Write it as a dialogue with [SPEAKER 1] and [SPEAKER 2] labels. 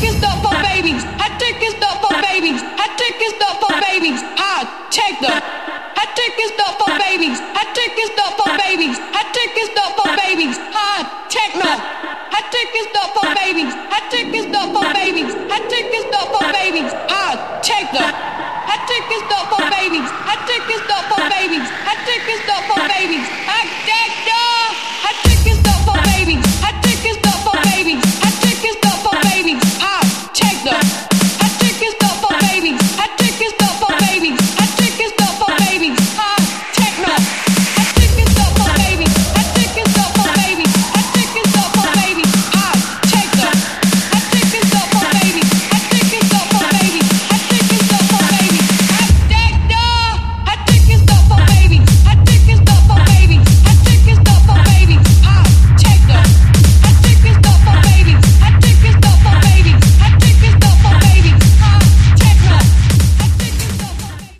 [SPEAKER 1] tickets up for babies. Hot tickets up for babies. Hot tickets up for babies. I take them. Hot tickets up for babies. Hot tickets up for babies. Hot tickets up for babies. I take them. Hot tickets up for babies. Hot tickets up for babies. Hot tickets up for babies. I take them. Hot tickets up for babies. Hot tickets up for babies. Hot tickets up for babies.